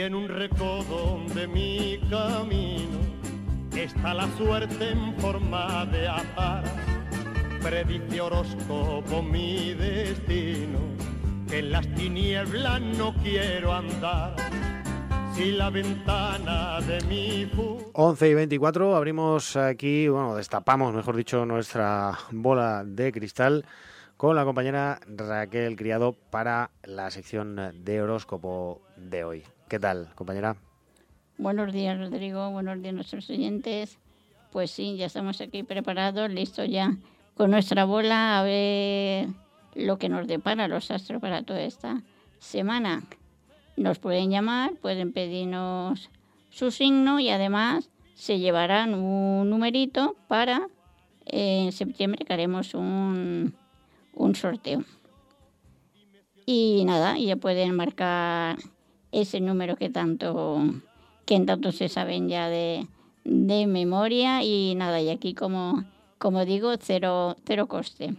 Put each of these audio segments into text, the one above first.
En un recodo de mi camino está la suerte en forma de azar, predice horóscopo mi destino, que en las tinieblas no quiero andar. Si la ventana de mi 11 y 24 abrimos aquí, bueno, destapamos, mejor dicho, nuestra bola de cristal con la compañera Raquel Criado para la sección de horóscopo de hoy. ¿Qué tal, compañera? Buenos días, Rodrigo. Buenos días, nuestros oyentes. Pues sí, ya estamos aquí preparados, listos ya con nuestra bola a ver lo que nos depara los astros para toda esta semana. Nos pueden llamar, pueden pedirnos su signo y además se llevarán un numerito para eh, en septiembre que haremos un, un sorteo. Y nada, ya pueden marcar ese número que tanto, que tanto se saben ya de, de memoria y nada, y aquí como, como digo, cero, cero coste.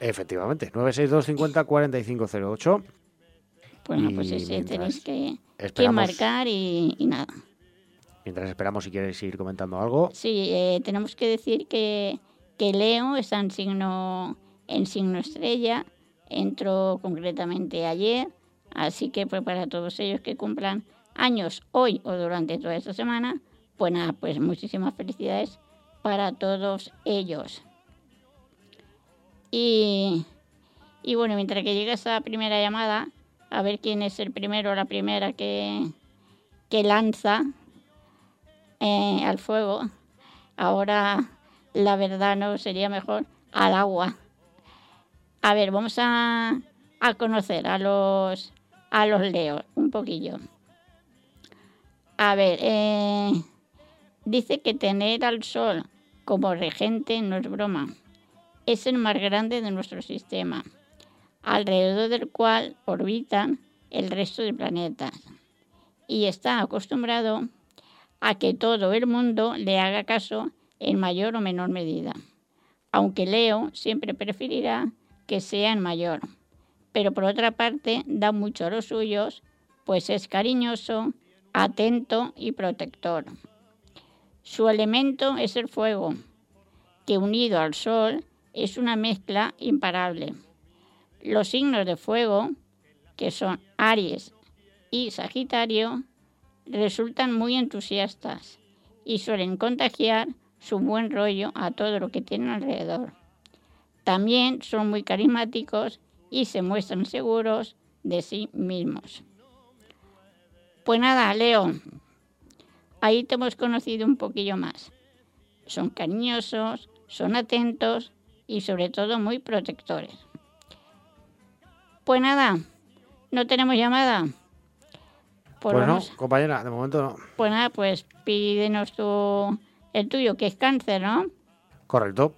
Efectivamente, 962 50 4508. Bueno, pues ese tenéis que, que marcar y, nada. Mientras esperamos, si quieres ir comentando algo. Sí, eh, tenemos que decir que, que Leo está en signo, en signo estrella, entró concretamente ayer Así que pues para todos ellos que cumplan años hoy o durante toda esta semana, pues nada, pues muchísimas felicidades para todos ellos. Y, bueno, mientras que llega esa primera llamada, a ver quién es el primero o la primera que, que lanza eh, al fuego. Ahora, la verdad, no sería mejor al agua. A ver, vamos a, a conocer a los a los leos, un poquillo. A ver, eh, dice que tener al Sol como regente no es broma. Es el más grande de nuestro sistema, alrededor del cual orbitan el resto de planetas. Y está acostumbrado a que todo el mundo le haga caso en mayor o menor medida. Aunque Leo siempre preferirá que sea en mayor pero por otra parte da mucho a los suyos, pues es cariñoso, atento y protector. Su elemento es el fuego, que unido al sol es una mezcla imparable. Los signos de fuego, que son Aries y Sagitario, resultan muy entusiastas y suelen contagiar su buen rollo a todo lo que tienen alrededor. También son muy carismáticos y se muestran seguros de sí mismos. Pues nada, Leo, ahí te hemos conocido un poquillo más. Son cariñosos, son atentos y sobre todo muy protectores. Pues nada, no tenemos llamada. Pues, pues no, compañera, de momento no. Pues nada, pues pídenos tu, el tuyo, que es cáncer, ¿no? Correcto.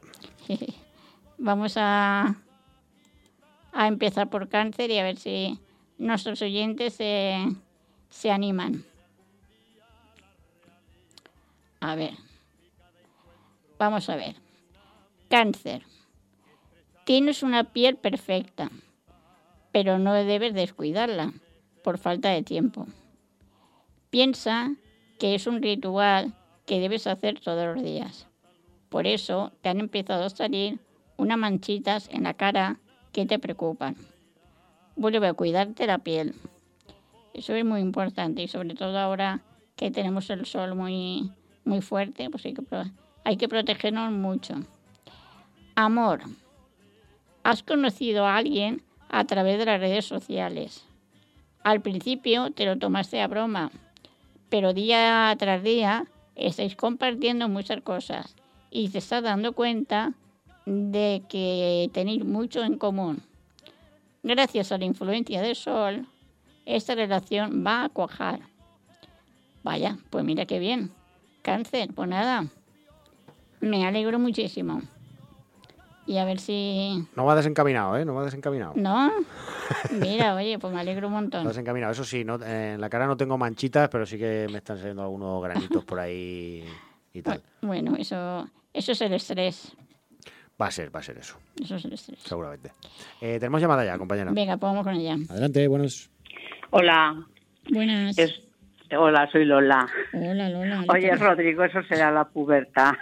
Vamos a, a empezar por cáncer y a ver si nuestros oyentes se, se animan. A ver, vamos a ver. Cáncer. Tienes una piel perfecta, pero no debes descuidarla por falta de tiempo. Piensa que es un ritual que debes hacer todos los días. Por eso te han empezado a salir unas manchitas en la cara que te preocupan. Vuelve a cuidarte la piel. Eso es muy importante y sobre todo ahora que tenemos el sol muy, muy fuerte, pues hay que, hay que protegernos mucho. Amor. Has conocido a alguien a través de las redes sociales. Al principio te lo tomaste a broma, pero día tras día estáis compartiendo muchas cosas y te estás dando cuenta de que tenéis mucho en común. Gracias a la influencia del Sol, esta relación va a cuajar. Vaya, pues mira qué bien. Cáncer, pues nada. Me alegro muchísimo. Y a ver si... No va desencaminado, ¿eh? No va desencaminado. No. Mira, oye, pues me alegro un montón. No desencaminado. Eso sí, no, en la cara no tengo manchitas, pero sí que me están saliendo algunos granitos por ahí y tal. Bueno, eso, eso es el estrés. Va a ser, va a ser eso. Eso es el estrés. Seguramente. Eh, tenemos llamada ya, compañera. Venga, pues vamos con ella. Adelante, buenos. Hola. Buenas. Hola, soy Lola. Hola, Lola. Oye, Rodrigo, eso será la pubertad.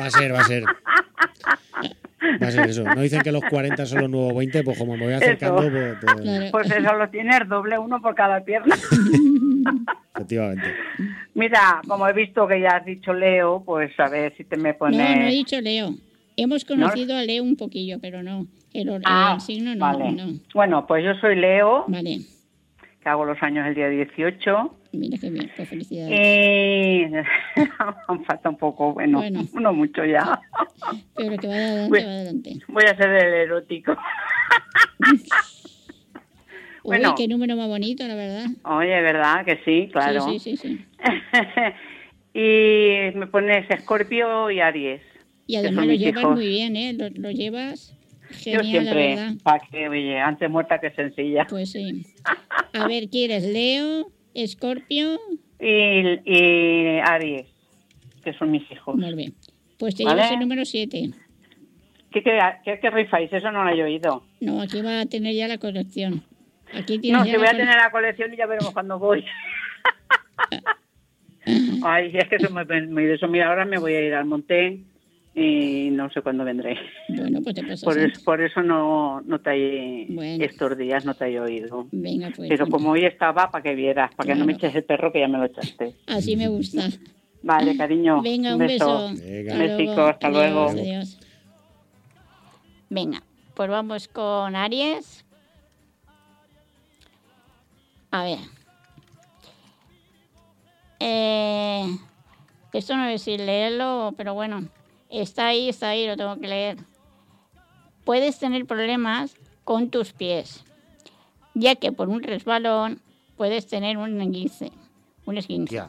Va a ser, va a ser. Va a ser eso. No dicen que los 40 son los nuevos 20, pues como me voy acercando, pues, pues... pues, eso lo tienes doble uno por cada pierna. Efectivamente. Mira, como he visto que ya has dicho Leo, pues a ver si te me pones... No, no he dicho Leo. Hemos conocido a Leo un poquillo, pero no. El, ah, signo no, vale. no. Bueno, pues yo soy Leo. Vale. Que hago los años el día 18. Mira qué bien, pues felicidades. Y falta un poco, bueno, bueno, no mucho ya. Pero que vaya adelante, voy, adelante. Voy a ser el erótico. bueno, Uy, qué número más bonito, la verdad. Oye, ¿verdad? Que sí, claro. Sí, sí, sí. sí. y me pones Escorpio y Aries. Y además lo llevas muy bien, ¿eh? Lo, llevas genial, Yo siempre, la verdad. para que, oye, antes muerta que sencilla. Pues sí. A ver, ¿quieres Leo, Escorpio? Y, y, Aries, que son mis hijos. Muy bien. Pues te llevas el número 7. ¿Qué, qué, qué, qué rifáis? Eso no lo he oído. No, aquí va a tener ya la colección. Aquí no, si voy a tener la colección y ya veremos cuando voy. Ay, es que eso me, me, de eso. Mira, ahora me voy a ir al monte y no sé cuándo vendré. Bueno, pues te por, eso, por eso no, no te he, estos días no te he oído. Venga, pues. Pero como hoy estaba, para que vieras, para que no me eches el perro que ya me lo echaste. Así me gusta. Vale, cariño. Venga, un, beso. Un besico, hasta luego. Adiós. Venga, pues vamos con Aries. A ver. Eh, esto no es decir leerlo, pero bueno. Está ahí, está ahí, lo tengo que leer. Puedes tener problemas con tus pies, ya que por un resbalón puedes tener un esguince. Un esguince.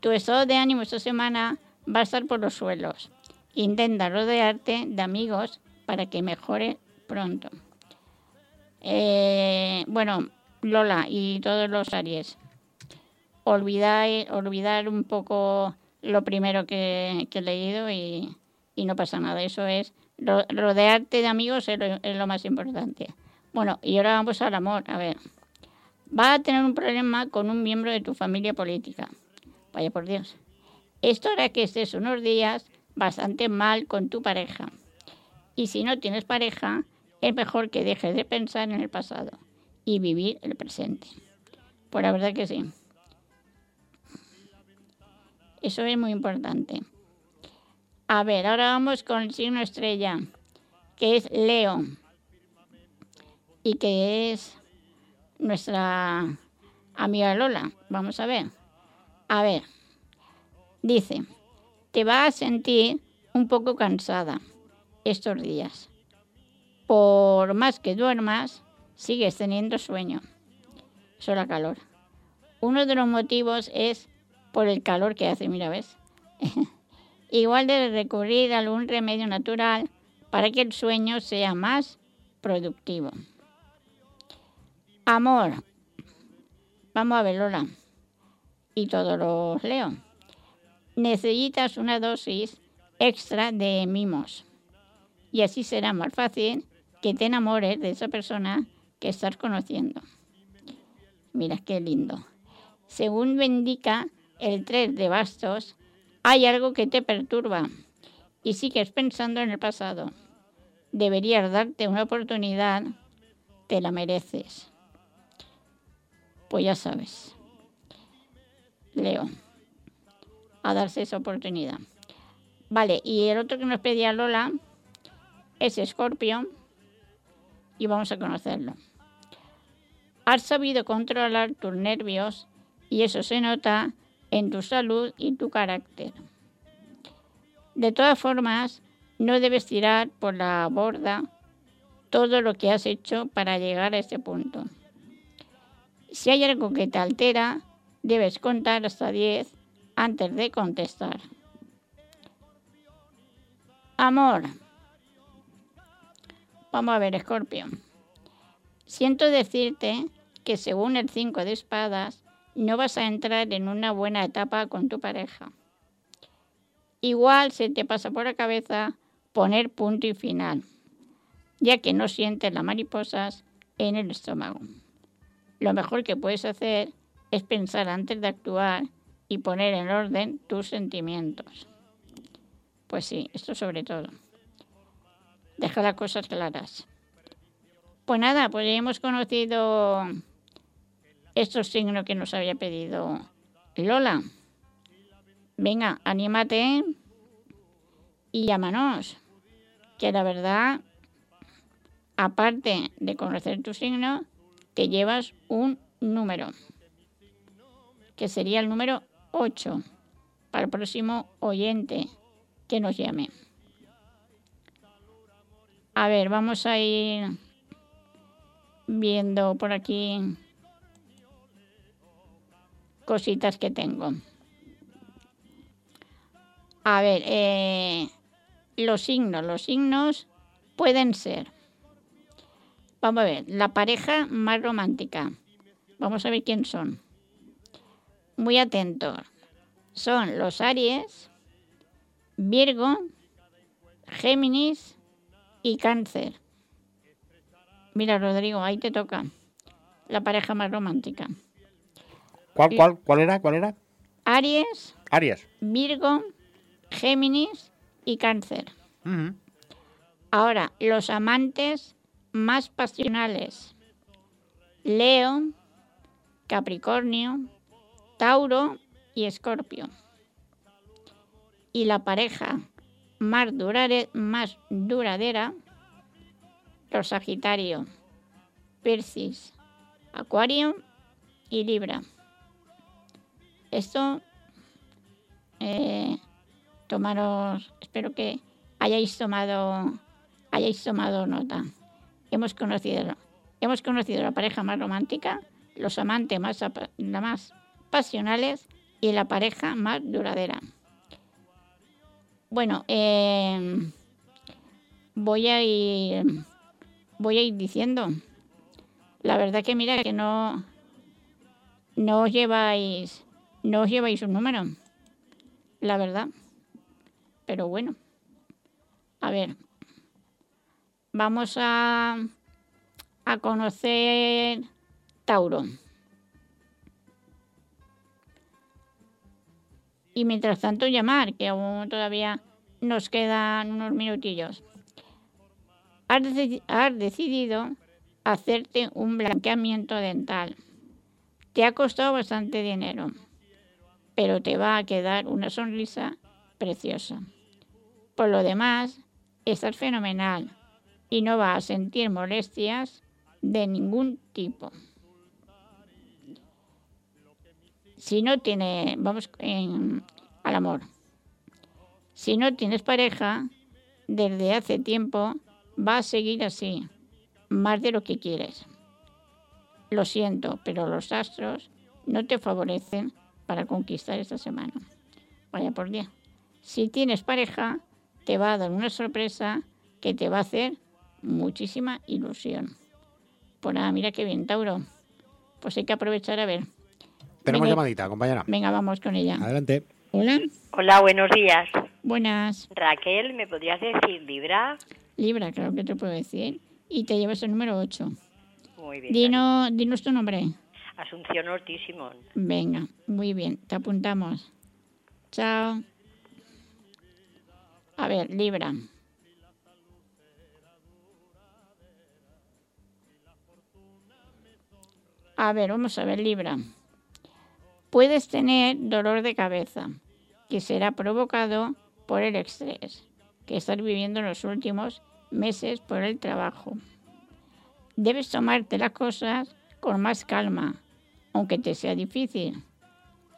Tu estado de ánimo esta semana va a estar por los suelos. Intenta rodearte de amigos para que mejore pronto. Eh, bueno, Lola y todos los Aries, olvidar, olvidar un poco lo primero que, he leído y, no pasa nada. Eso es, rodearte de amigos es lo, más importante. Bueno, y ahora vamos al amor. A ver, vas a tener un problema con un miembro de tu familia política. Vaya por Dios. Esto hará que estés unos días bastante mal con tu pareja. Y si no tienes pareja, es mejor que dejes de pensar en el pasado y vivir el presente. Pues la verdad que sí. Eso es muy importante. A ver, ahora vamos con el signo estrella, que es Leo, y que es nuestra amiga Lola. Vamos a ver. A ver, dice, te vas a sentir un poco cansada estos días. Por más que duermas, sigues teniendo sueño. Eso la calor. Uno de los motivos es por el calor que hace, mira, ¿ves? Igual de recurrir a algún remedio natural para que el sueño sea más productivo. Amor. Vamos a ver, Lola. Y todos los leo. Necesitas una dosis extra de mimos. Y así será más fácil que te enamores de esa persona que estás conociendo. Mira qué lindo. Según me indica el 3 de bastos, hay algo que te perturba y sigues pensando en el pasado. Deberías darte una oportunidad, te la mereces. Pues ya sabes, Leo, a darse esa oportunidad. Vale, y el otro que nos pedía Lola es Escorpio y vamos a conocerlo. Has sabido controlar tus nervios y eso se nota en tu salud y tu carácter. De todas formas, no debes tirar por la borda todo lo que has hecho para llegar a este punto. Si hay algo que te altera, debes contar hasta 10 antes de contestar. Amor. Vamos a ver, Escorpio. Siento decirte que según el 5 de espadas, no vas a entrar en una buena etapa con tu pareja. Igual se te pasa por la cabeza poner punto y final, ya que no sientes las mariposas en el estómago. lo mejor que puedes hacer es pensar antes de actuar y poner en orden tus sentimientos. Pues sí, esto sobre todo. Deja las cosas claras. Pues nada, pues hemos conocido estos signos que nos había pedido Lola. Venga, anímate y llámanos. Que la verdad, aparte de conocer tu signo, te llevas un número, que sería el número 8, para el próximo oyente que nos llame. A ver, vamos a ir viendo por aquí cositas que tengo. A ver, eh, los signos. Los signos pueden ser. Vamos a ver, la pareja más romántica. Vamos a ver quién son. Muy atentos. Son los Aries, Virgo, Géminis y Cáncer. Mira, Rodrigo, ahí te toca. La pareja más romántica. ¿Cuál, cuál, cuál era? ¿Cuál era? Aries, Aries. Virgo, Géminis y Cáncer. Ahora, los amantes más pasionales. Leo, Capricornio, Tauro y Escorpio. Y la pareja más, durare- más duradera, los Sagitario, Piscis, Acuario y Libra. Esto, eh, tomaros, espero que hayáis tomado, hayáis tomado nota. Hemos conocido, hemos conocido la pareja más romántica, los amantes más, más pasionales y la pareja más duradera. Bueno, eh, voy a ir, voy a ir diciendo. La verdad que mira que no, no os lleváis, no os lleváis un número. La verdad. Pero bueno. A ver. Vamos a, a conocer Tauro. Y mientras tanto llamar, que aún todavía nos quedan unos minutillos. Has decidido hacerte un blanqueamiento dental. Te ha costado bastante dinero, pero te va a quedar una sonrisa preciosa. Por lo demás, estás fenomenal y no vas a sentir molestias de ningún tipo. Si no tiene, vamos al amor. Si no tienes pareja, desde hace tiempo va a seguir así, más de lo que quieres. Lo siento, pero los astros no te favorecen para conquistar esta semana. Vaya por día. Si tienes pareja, te va a dar una sorpresa que te va a hacer muchísima ilusión. Pues nada, mira qué bien, Tauro. Pues hay que aprovechar a ver. Tenemos Venga. llamadita, compañera. Venga, vamos con ella. Adelante. Hola, Hola, buenos días. buenas. Raquel, ¿me podrías decir Libra? Libra, claro que te puedo decir. Y te llevas el número 8. Muy bien. Dino, dinos tu nombre. Asunción Ortiz Simón. Venga, muy bien, te apuntamos. Chao. A ver, Libra. A ver, vamos a ver, Libra. Puedes tener dolor de cabeza, que será provocado por el estrés que estás viviendo en los últimos meses por el trabajo. Debes tomarte las cosas con más calma, aunque te sea difícil.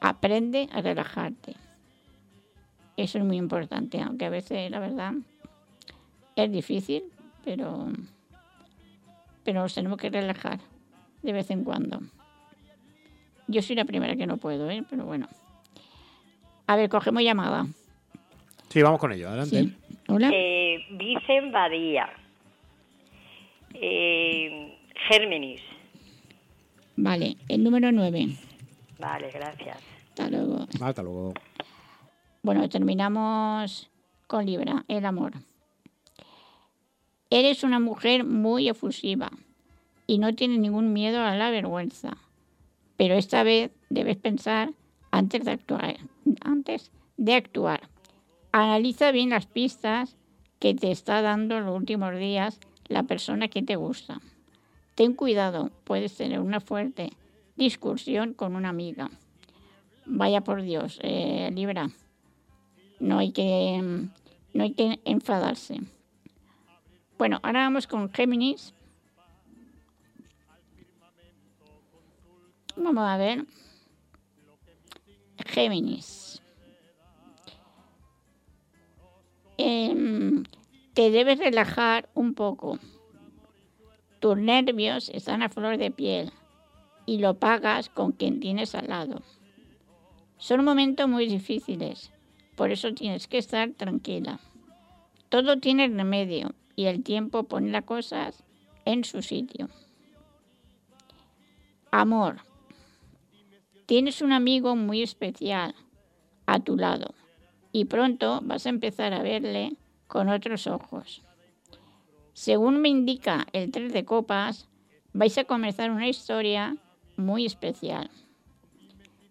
Aprende a relajarte. Eso es muy importante, aunque a veces, la verdad, es difícil, pero, pero nos tenemos que relajar de vez en cuando. Yo soy la primera que no puedo, ¿eh? pero bueno. A ver, cogemos llamada. Sí, vamos con ello. Adelante. Sí. Hola. Eh, Vicen Badía. Eh, Géminis. Vale, el número 9. Vale, gracias. Hasta luego. Hasta luego. Bueno, terminamos con Libra, el amor. Eres una mujer muy efusiva. y no tienes ningún miedo a la vergüenza. Pero esta vez debes pensar antes de actuar. Antes de actuar. Analiza bien las pistas que te está dando los últimos días la persona que te gusta. Ten cuidado, puedes tener una fuerte discusión con una amiga. Vaya por Dios, eh, Libra. No hay que, no hay que enfadarse. Bueno, ahora vamos con Géminis. Vamos a ver. Géminis. Em, te debes relajar un poco. Tus nervios están a flor de piel y lo pagas con quien tienes al lado. Son momentos muy difíciles, por eso tienes que estar tranquila. Todo tiene remedio y el tiempo pone las cosas en su sitio. Amor. Tienes un amigo muy especial a tu lado y pronto vas a empezar a verle con otros ojos. Según me indica el tres de copas, vais a comenzar una historia muy especial.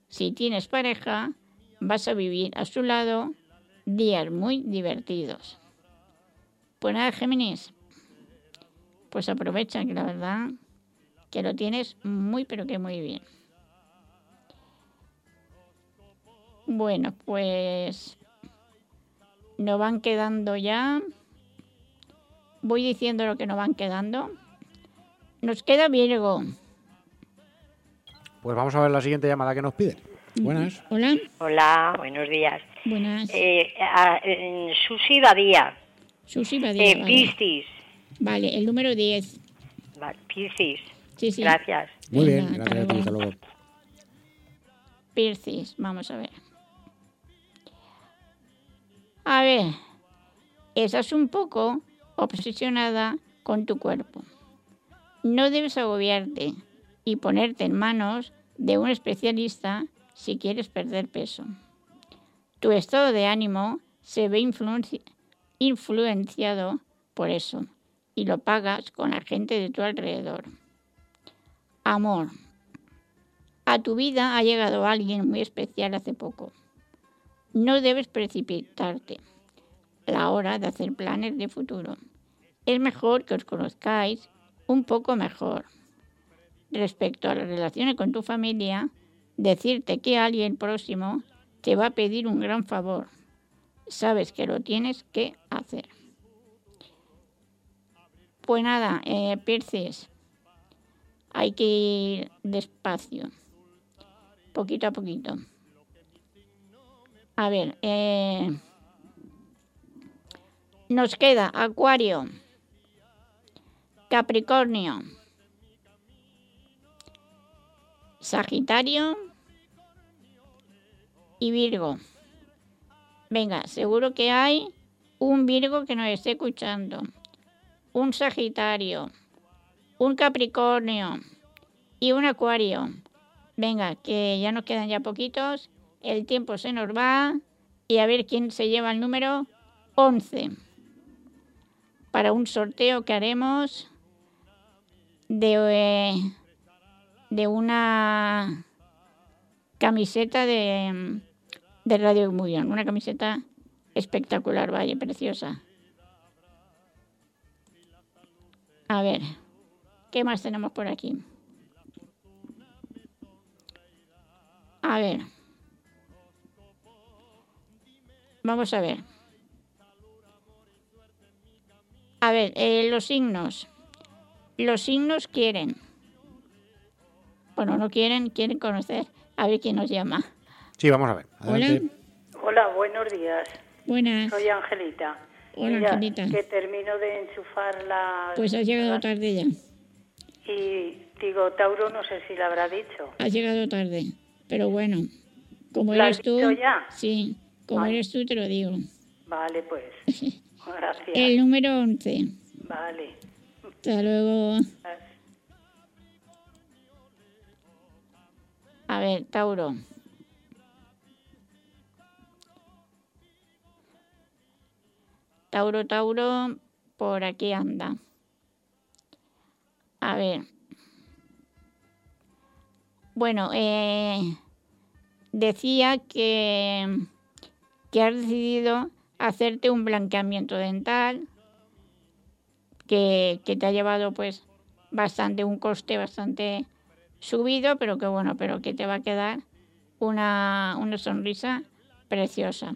Si tienes pareja, vas a vivir a su lado días muy divertidos. Pues nada, Géminis, pues aprovecha que la verdad que lo tienes muy pero que muy bien. Bueno, pues nos van quedando ya. Voy diciendo lo que nos van quedando. Nos queda Virgo. Pues vamos a ver la siguiente llamada que nos piden. Buenas. Hola. Hola, buenos días. Buenas. Eh, a- Susi Badía, Susi Badía, eh, vale. Piscis. Vale, el número 10. Vale, Piscis. Sí, sí. Gracias. Muy bien, gracias a ti, hasta luego. Piscis, vamos a ver. A ver, estás un poco obsesionada con tu cuerpo. No debes agobiarte y ponerte en manos de un especialista si quieres perder peso. Tu estado de ánimo se ve influenci- influenciado por eso y lo pagas con la gente de tu alrededor. Amor. A tu vida ha llegado alguien muy especial hace poco. No debes precipitarte la hora de hacer planes de futuro. Es mejor que os conozcáis un poco mejor. Respecto a las relaciones con tu familia, decirte que alguien próximo te va a pedir un gran favor. Sabes que lo tienes que hacer. Pues nada, eh, Piscis, hay que ir despacio poquito a poquito. A ver, eh, nos queda Acuario, Capricornio, Sagitario y Virgo. Venga, seguro que hay un Virgo que nos esté escuchando, un Sagitario, un Capricornio y un Acuario. Venga, que ya nos quedan ya poquitos, el tiempo se nos va y a ver quién se lleva el número 11 para un sorteo que haremos de, eh, de una camiseta de, Radio Mullón, una camiseta espectacular, vaya, preciosa. A ver, ¿qué más tenemos por aquí? A ver. Vamos a ver. A ver, eh, los signos. Los signos quieren. Bueno, no quieren, quieren conocer. A ver quién nos llama. Sí, vamos a ver. Hola. Hola, buenos días. Buenas. Soy Angelita. Hola, Mira, Angelita. que termino de enchufar la... Pues has llegado tarde ya. Y digo, Tauro, no sé si la habrá dicho. Has llegado tarde. Pero bueno, como ¿La eres has tú. dicho ya? Sí, como Ay. eres tú, te lo digo. Vale, pues. Gracias. El número 11. Vale. Hasta luego. A ver, Tauro. Tauro, Tauro, por aquí anda. A ver. Bueno, eh, decía que, que has decidido hacerte un blanqueamiento dental que, te ha llevado pues bastante, un coste bastante subido, pero que bueno, pero que te va a quedar una, una sonrisa preciosa.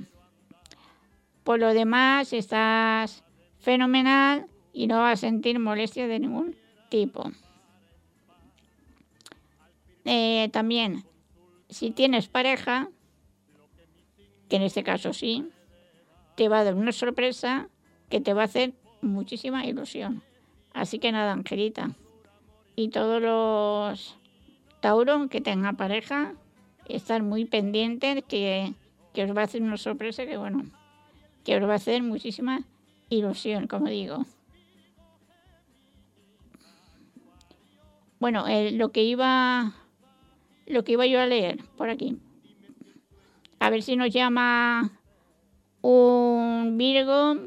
Por lo demás, estás fenomenal y no vas a sentir molestia de ningún tipo. Eh, también, si tienes pareja, que en este caso sí, te va a dar una sorpresa que te va a hacer muchísima ilusión. Así que nada, Angelita. Y todos los Tauro que tengan pareja, estar muy pendientes que, que os va a hacer una sorpresa que bueno, que os va a hacer muchísima ilusión, como digo. Bueno, eh, lo que iba lo que iba yo a leer por aquí. A ver si nos llama un Virgo,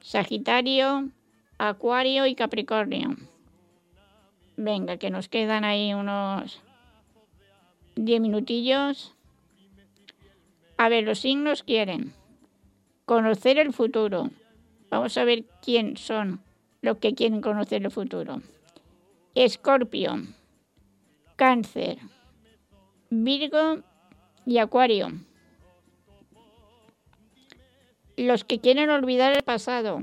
Sagitario, Acuario y Capricornio. Venga, que nos quedan ahí unos 10 minutillos. A ver, los signos quieren conocer el futuro. Vamos a ver quién son los que quieren conocer el futuro. Escorpio, Cáncer, Virgo y Acuario. Los que quieren olvidar el pasado.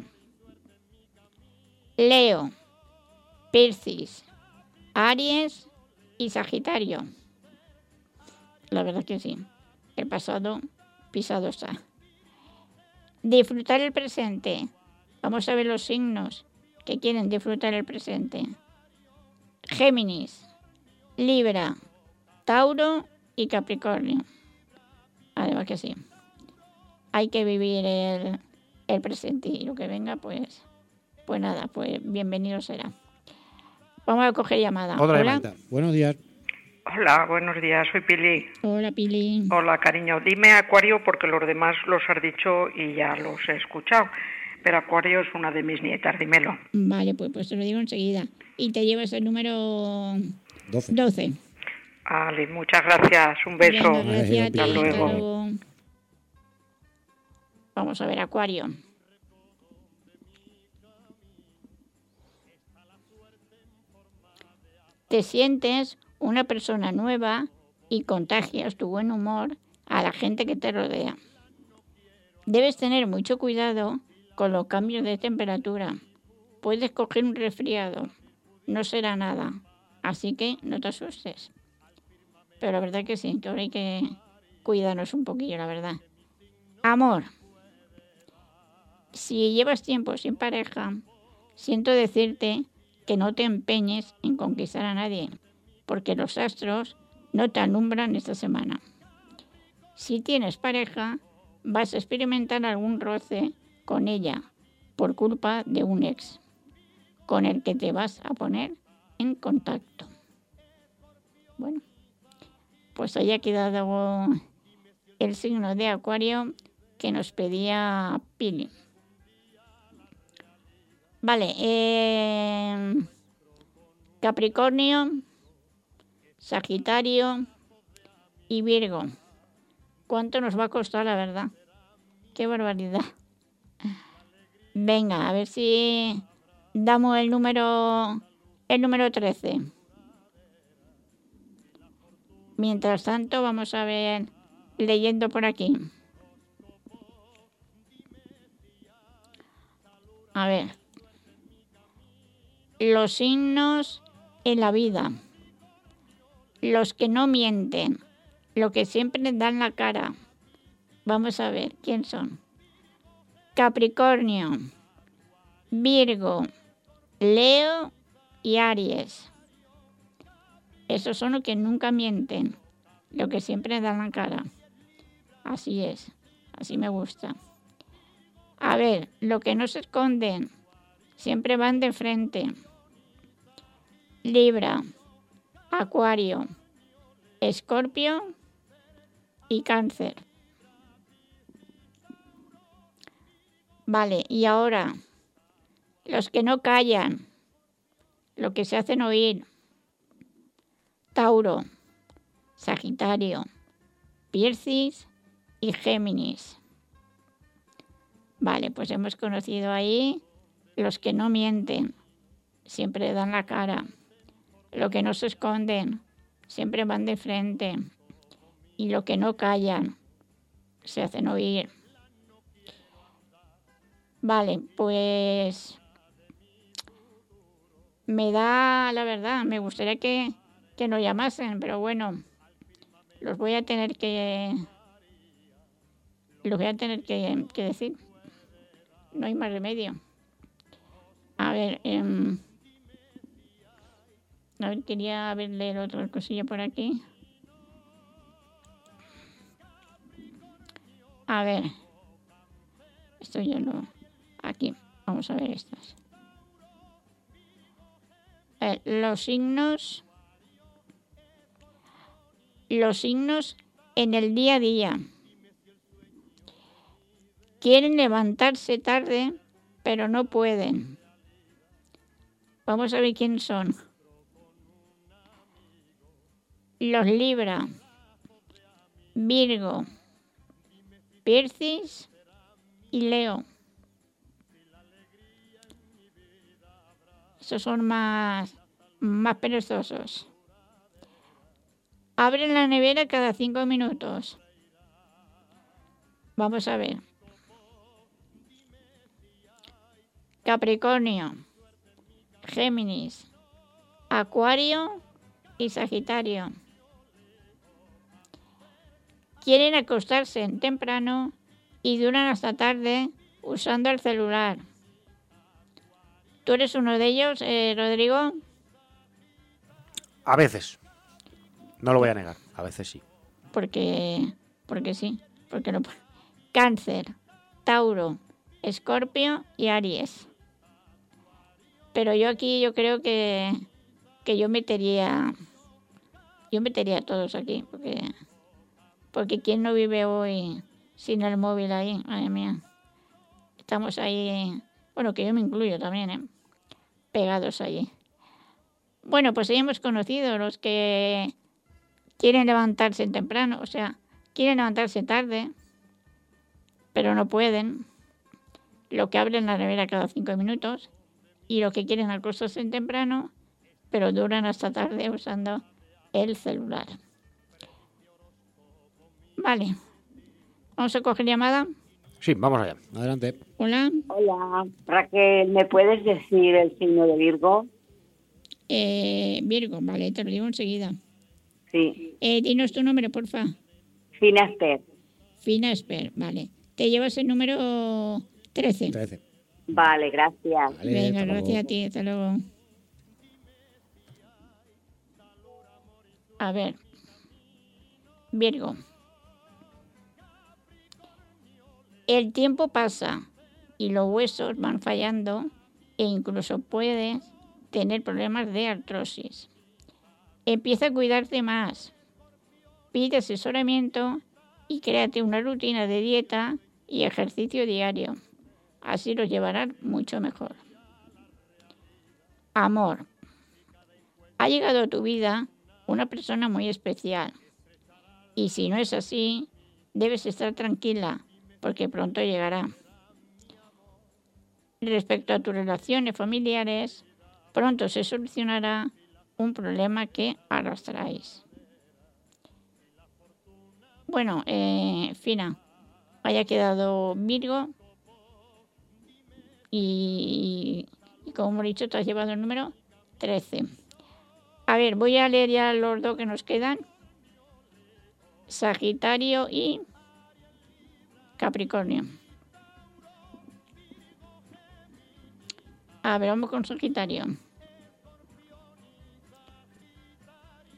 Leo, Piscis, Aries y Sagitario. La verdad que sí. El pasado pisado está. Disfrutar el presente. Vamos a ver los signos que quieren disfrutar el presente. Géminis, Libra, Tauro y Capricornio. Además que sí. Hay que vivir el, el presente y lo que venga, pues, pues nada, pues bienvenido será. Vamos a coger llamada. Otra Hola. Buenos días. Hola, buenos días, soy Pili. Hola, Pili. Hola, cariño. Dime Acuario porque los demás los has dicho y ya los he escuchado. Pero Acuario es una de mis nietas, dímelo. Vale, pues, pues te lo digo enseguida. Y te llevas el número 12. 12. Vale, muchas gracias. Un beso. Venga, gracias a ti. Hasta luego. luego. Vamos a ver, Acuario. Te sientes una persona nueva y contagias tu buen humor a la gente que te rodea. Debes tener mucho cuidado con los cambios de temperatura. Puedes coger un resfriado. No será nada. Así que no te asustes. Pero la verdad que sí, ahora hay que cuidarnos un poquillo, la verdad. Amor. Si llevas tiempo sin pareja, siento decirte que no te empeñes en conquistar a nadie, porque los astros no te alumbran esta semana. Si tienes pareja, vas a experimentar algún roce con ella por culpa de un ex, con el que te vas a poner en contacto. Bueno, pues ahí ha quedado el signo de Acuario que nos pedía Pili. Vale, eh, Capricornio, Sagitario y Virgo. ¿Cuánto nos va a costar, la verdad? Qué barbaridad. Venga, a ver si damos el número el número 13. Mientras tanto, vamos a ver leyendo por aquí. A ver. Los signos en la vida. Los que no mienten. Los que siempre dan la cara. Vamos a ver quién son. Capricornio, Virgo, Leo y Aries. Esos son los que nunca mienten, los que siempre dan la cara. Así es, así me gusta. A ver, los que no se esconden, siempre van de frente. Libra, Acuario, Escorpio y Cáncer. Vale, y ahora, los que no callan, los que se hacen oír. Tauro, Sagitario, Piscis y Géminis. Vale, pues hemos conocido ahí los que no mienten, siempre dan la cara. Los que no se esconden, siempre van de frente. Y los que no callan, se hacen oír. Vale, pues me da la verdad, me gustaría que, que llamasen, pero bueno, los voy a tener que los voy a tener que, que decir. No hay más remedio. A ver, em, a ver, quería ver leer otra cosilla por aquí. A ver, esto yo no. Aquí, vamos a ver estas. Los signos. Los signos en el día a día. Quieren levantarse tarde, pero no pueden. Vamos a ver quién son. Los Libra, Virgo, Piscis y Leo. Esos son más, más perezosos. Abren la nevera cada cinco minutos. Vamos a ver. Capricornio, Géminis, Acuario y Sagitario. Quieren acostarse temprano y duran hasta tarde usando el celular. ¿Tú eres uno de ellos, eh, Rodrigo? A veces. No lo voy a negar. A veces sí. Porque, porque sí. Porque no. Cáncer, Tauro, Escorpio y Aries. Pero yo aquí yo creo que, que yo metería yo metería a todos aquí porque porque quién no vive hoy sin el móvil ahí, madre mía. Estamos ahí, bueno, que yo me incluyo también, ¿eh? pegados allí. Bueno, pues ya hemos conocido los que quieren levantarse temprano, o sea, quieren levantarse tarde, pero no pueden. Lo que abren la nevera cada cinco minutos y lo que quieren acostarse temprano, pero duran hasta tarde usando el celular. Vale. ¿Vamos a coger llamada? Sí, vamos allá. Adelante. Hola. Hola, Raquel, ¿me puedes decir el signo de Virgo? Eh, Virgo, vale, te lo digo enseguida. Sí. Eh, dinos tu número, porfa. Finaster. Finasper, vale. Te llevas el número 13. 13. Vale, gracias. Vale, Venga, gracias luego. a ti, hasta luego. A ver. Virgo. El tiempo pasa y los huesos van fallando e incluso puedes tener problemas de artrosis. Empieza a cuidarte más. Pide asesoramiento y créate una rutina de dieta y ejercicio diario. Así lo llevarás mucho mejor. Amor. Ha llegado a tu vida una persona muy especial. Y si no es así, debes estar tranquila porque pronto llegará. Respecto a tus relaciones familiares, pronto se solucionará un problema que arrastráis. Bueno, eh, Fina, haya quedado Virgo y, como hemos dicho, te has llevado el número 13. A ver, voy a leer ya los dos que nos quedan. Sagitario y Capricornio. A ver, vamos con Sagitario.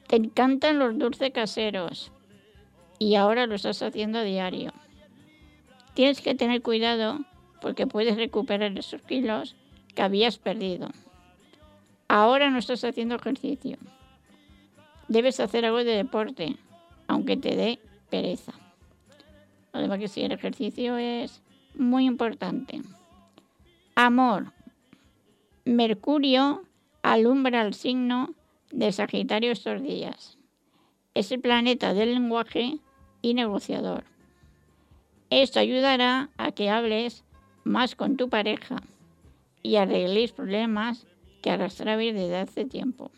Te encantan los dulces caseros y ahora lo estás haciendo a diario. Tienes que tener cuidado porque puedes recuperar esos kilos que habías perdido. Ahora no estás haciendo ejercicio. Debes hacer algo de deporte, aunque te dé pereza. Además que el ejercicio es muy importante. Amor. Mercurio alumbra el signo de Sagitario estos días. es el planeta del lenguaje y negociador. Esto ayudará a que hables más con tu pareja y arregléis problemas que arrastrabais desde hace tiempo.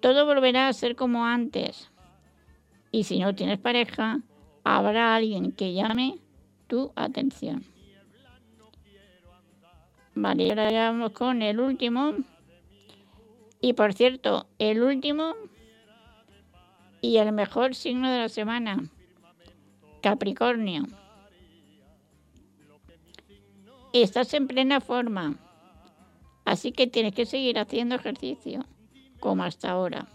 Todo volverá a ser como antes. Y si no tienes pareja, habrá alguien que llame tu atención. Vale, ahora ya vamos con el último. Y por cierto, el último y el mejor signo de la semana, Capricornio. Estás en plena forma, así que tienes que seguir haciendo ejercicio, como hasta ahora.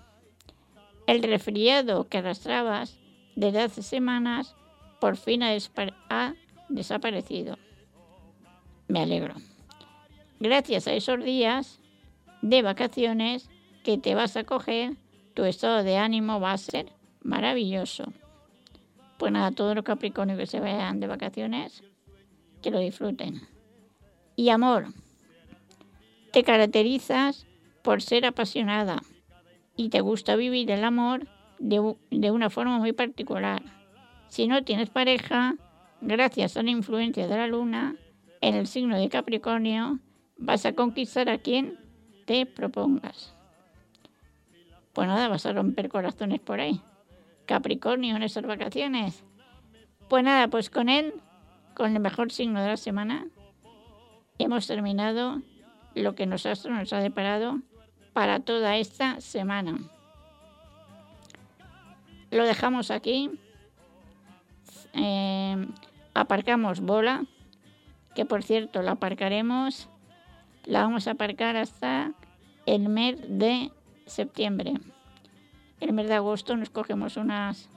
El resfriado que arrastrabas desde hace semanas por fin ha, ha desaparecido. Me alegro. Gracias a esos días de vacaciones que te vas a coger, tu estado de ánimo va a ser maravilloso. Pues nada, todos los Capricornios que se vean de vacaciones, que lo disfruten. Y amor, te caracterizas por ser apasionada y te gusta vivir el amor de, de una forma muy particular. Si no tienes pareja, gracias a la influencia de la luna en el signo de Capricornio, vas a conquistar a quien te propongas. Pues nada, vas a romper corazones por ahí. Capricornio en esas vacaciones. Pues nada, pues con él, con el mejor signo de la semana, hemos terminado lo que nos nos ha deparado para toda esta semana. Lo dejamos aquí. Eh, aparcamos bola, que por cierto la aparcaremos, la vamos a aparcar hasta el mes de septiembre. El mes de agosto nos cogemos unas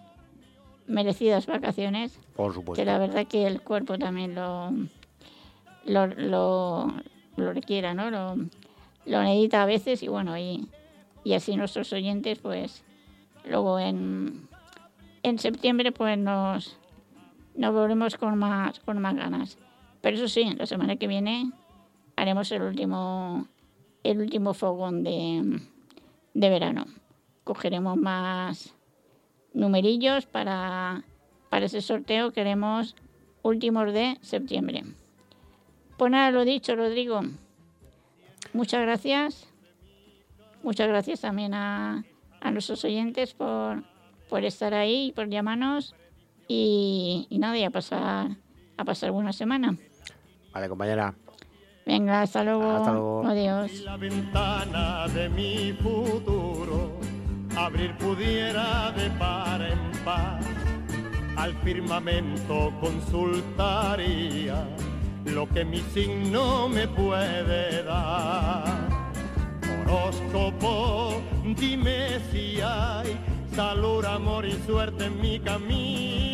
merecidas vacaciones. Por supuesto. Que la verdad que el cuerpo también lo, lo, lo, lo requiera, ¿no? Lo, lo, necesita a veces y bueno, y, y, así nuestros oyentes, pues luego en, en septiembre pues nos, nos volvemos con más, con más ganas. Pero eso sí, la semana que viene haremos el último, el último fogón de, de verano. Cogeremos más numerillos para, para ese sorteo que haremos últimos de septiembre. Pues nada, lo dicho, Rodrigo. Muchas gracias. Muchas gracias también a, a nuestros oyentes por, por estar ahí por llamarnos. Y, y nada, y a pasar, a pasar buena semana. Vale, compañera. Venga, hasta luego. Hasta luego. Adiós. Si la ventana de mi futuro abrir pudiera de par en par, al firmamento consultaría lo que mi signo me puede dar. Horóscopo, dime si hay salud, amor y suerte en mi camino